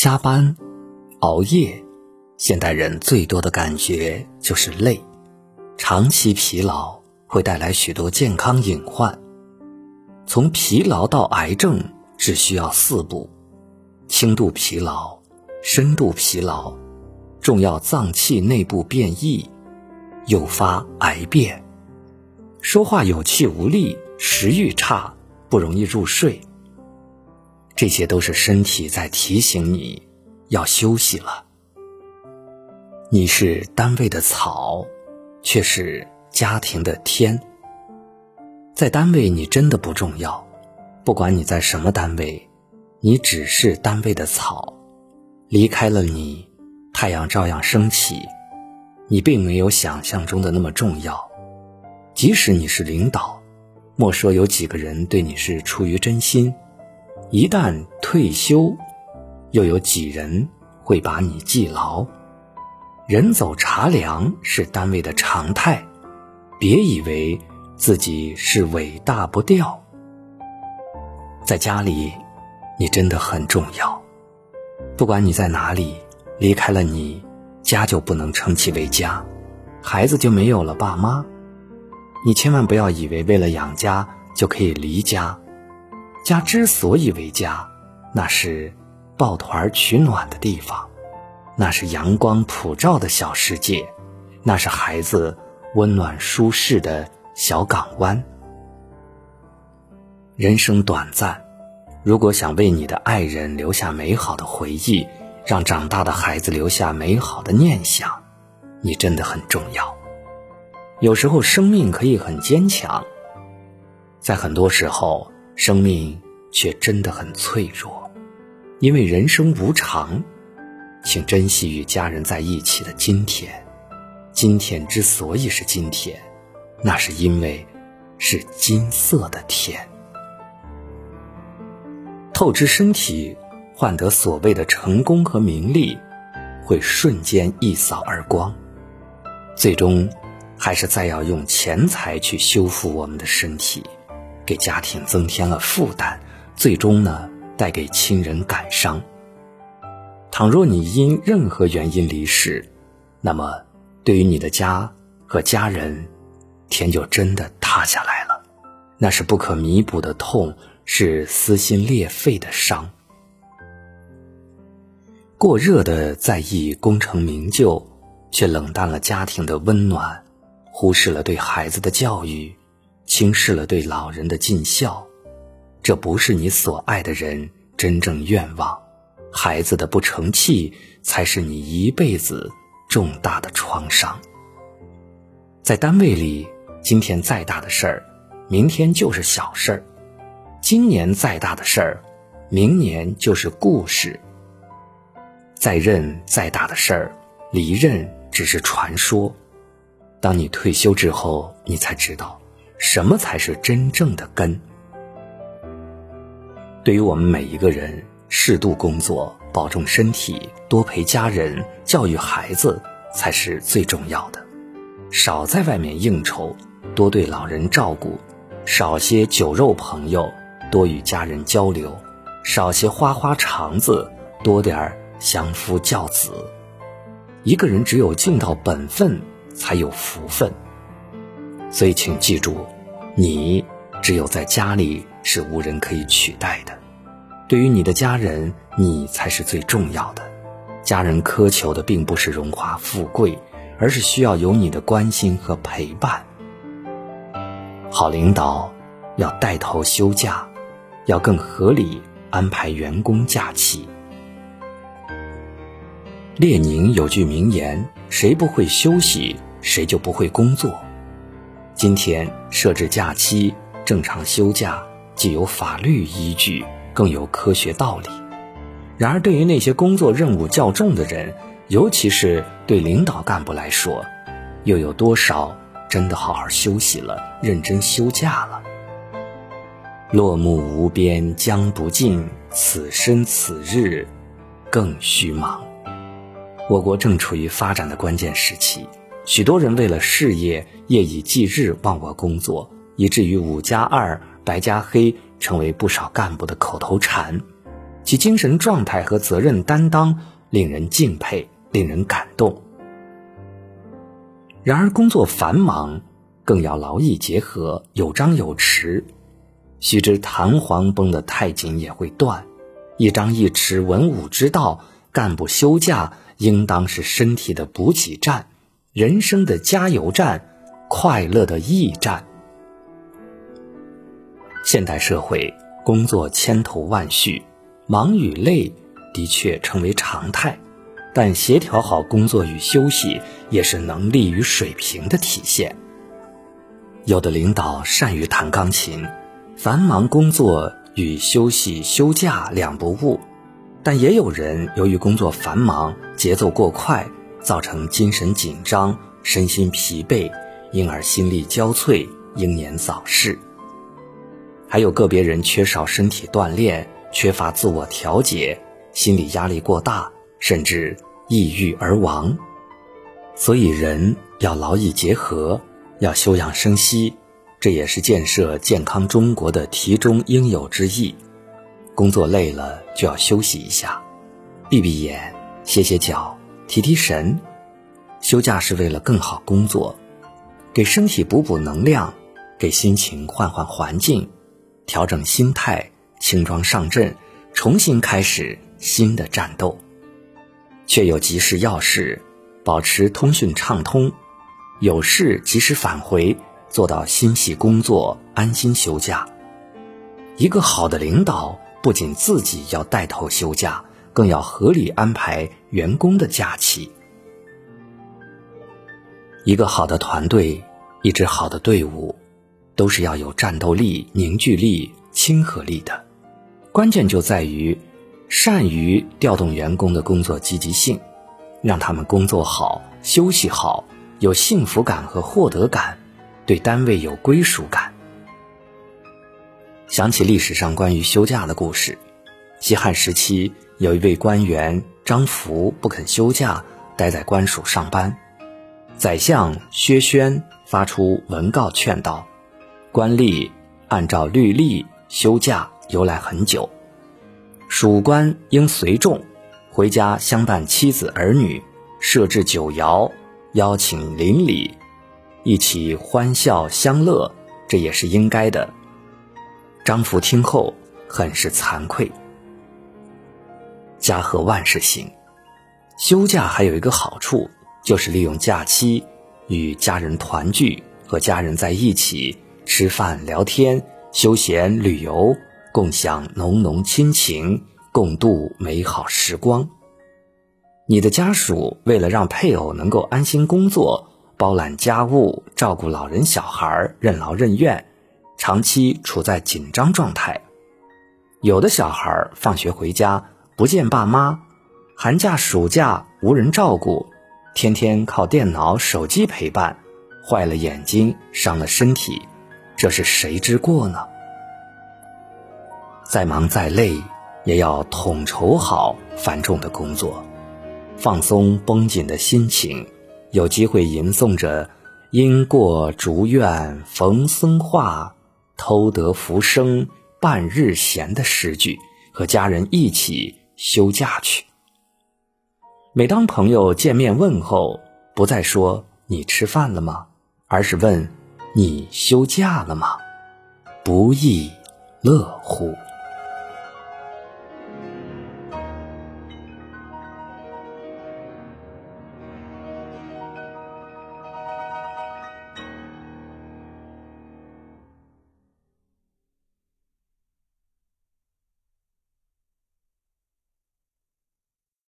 加班、熬夜，现代人最多的感觉就是累。长期疲劳会带来许多健康隐患。从疲劳到癌症只需要四步：轻度疲劳、深度疲劳、重要脏器内部变异，诱发癌变。说话有气无力，食欲差，不容易入睡。这些都是身体在提醒你要休息了。你是单位的草，却是家庭的天。在单位，你真的不重要。不管你在什么单位，你只是单位的草。离开了你，太阳照样升起。你并没有想象中的那么重要。即使你是领导，莫说有几个人对你是出于真心。一旦退休，又有几人会把你记牢？人走茶凉是单位的常态，别以为自己是伟大不掉。在家里，你真的很重要。不管你在哪里，离开了你，家就不能称其为家，孩子就没有了爸妈。你千万不要以为为了养家就可以离家，家之所以为家，那是抱团取暖的地方，那是阳光普照的小世界，那是孩子温暖舒适的小港湾。人生短暂，如果想为你的爱人留下美好的回忆，让长大的孩子留下美好的念想，你真的很重要。有时候生命可以很坚强，在很多时候生命却真的很脆弱，因为人生无常，请珍惜与家人在一起的今天。今天之所以是今天，那是因为是金色的天。透支身体换得所谓的成功和名利，会瞬间一扫而光，最终。还是再要用钱财去修复我们的身体，给家庭增添了负担，最终呢带给亲人感伤。倘若你因任何原因离世，那么对于你的家和家人，天就真的塌下来了，那是不可弥补的痛，是撕心裂肺的伤。过热的在意功成名就，却冷淡了家庭的温暖。忽视了对孩子的教育，轻视了对老人的尽孝，这不是你所爱的人真正愿望。孩子的不成器，才是你一辈子重大的创伤。在单位里，今天再大的事儿，明天就是小事儿；今年再大的事儿，明年就是故事。再任再大的事儿，离任只是传说。当你退休之后，你才知道，什么才是真正的根。对于我们每一个人，适度工作，保重身体，多陪家人，教育孩子，才是最重要的。少在外面应酬，多对老人照顾；少些酒肉朋友，多与家人交流；少些花花肠子，多点儿相夫教子。一个人只有尽到本分。才有福分，所以请记住，你只有在家里是无人可以取代的。对于你的家人，你才是最重要的。家人苛求的并不是荣华富贵，而是需要有你的关心和陪伴。好领导要带头休假，要更合理安排员工假期。列宁有句名言：“谁不会休息？”谁就不会工作？今天设置假期、正常休假，既有法律依据，更有科学道理。然而，对于那些工作任务较重的人，尤其是对领导干部来说，又有多少真的好好休息了、认真休假了？落木无边将不尽，此身此日更须忙。我国正处于发展的关键时期。许多人为了事业夜以继日忘我工作，以至于“五加二”“白加黑”成为不少干部的口头禅。其精神状态和责任担当令人敬佩，令人感动。然而，工作繁忙，更要劳逸结合，有张有弛。须知弹簧绷得太紧也会断，一张一弛，文武之道。干部休假，应当是身体的补给站，人生的加油站，快乐的驿站。现代社会工作千头万绪，忙与累的确成为常态，但协调好工作与休息，也是能力与水平的体现。有的领导善于弹钢琴，繁忙工作与休息休假两不误。但也有人由于工作繁忙、节奏过快，造成精神紧张、身心疲惫，因而心力交瘁、英年早逝。还有个别人缺少身体锻炼，缺乏自我调节，心理压力过大，甚至抑郁而亡。所以，人要劳逸结合，要休养生息，这也是建设健康中国的题中应有之义。工作累了就要休息一下，闭闭眼，歇歇脚，提提神。休假是为了更好工作，给身体补补能量，给心情换换环境，调整心态，轻装上阵，重新开始新的战斗。确有急事要事，保持通讯畅通，有事及时返回，做到心系工作，安心休假。一个好的领导。不仅自己要带头休假，更要合理安排员工的假期。一个好的团队，一支好的队伍，都是要有战斗力、凝聚力、亲和力的。关键就在于善于调动员工的工作积极性，让他们工作好、休息好，有幸福感和获得感，对单位有归属感。想起历史上关于休假的故事，西汉时期有一位官员张福不肯休假，待在官署上班。宰相薛轩发出文告劝道：“官吏按照律例休假，由来很久。属官应随众回家相伴妻子儿女，设置酒肴，邀请邻里，一起欢笑相乐，这也是应该的。”张福听后很是惭愧。家和万事兴，休假还有一个好处，就是利用假期与家人团聚，和家人在一起吃饭、聊天、休闲、旅游，共享浓浓亲情，共度美好时光。你的家属为了让配偶能够安心工作，包揽家务，照顾老人小孩，任劳任怨。长期处在紧张状态，有的小孩放学回家不见爸妈，寒假暑假无人照顾，天天靠电脑手机陪伴，坏了眼睛，伤了身体，这是谁之过呢？再忙再累，也要统筹好繁重的工作，放松绷紧的心情，有机会吟诵着“因过竹院逢僧话”。偷得浮生半日闲的诗句，和家人一起休假去。每当朋友见面问候，不再说你吃饭了吗，而是问你休假了吗？不亦乐乎？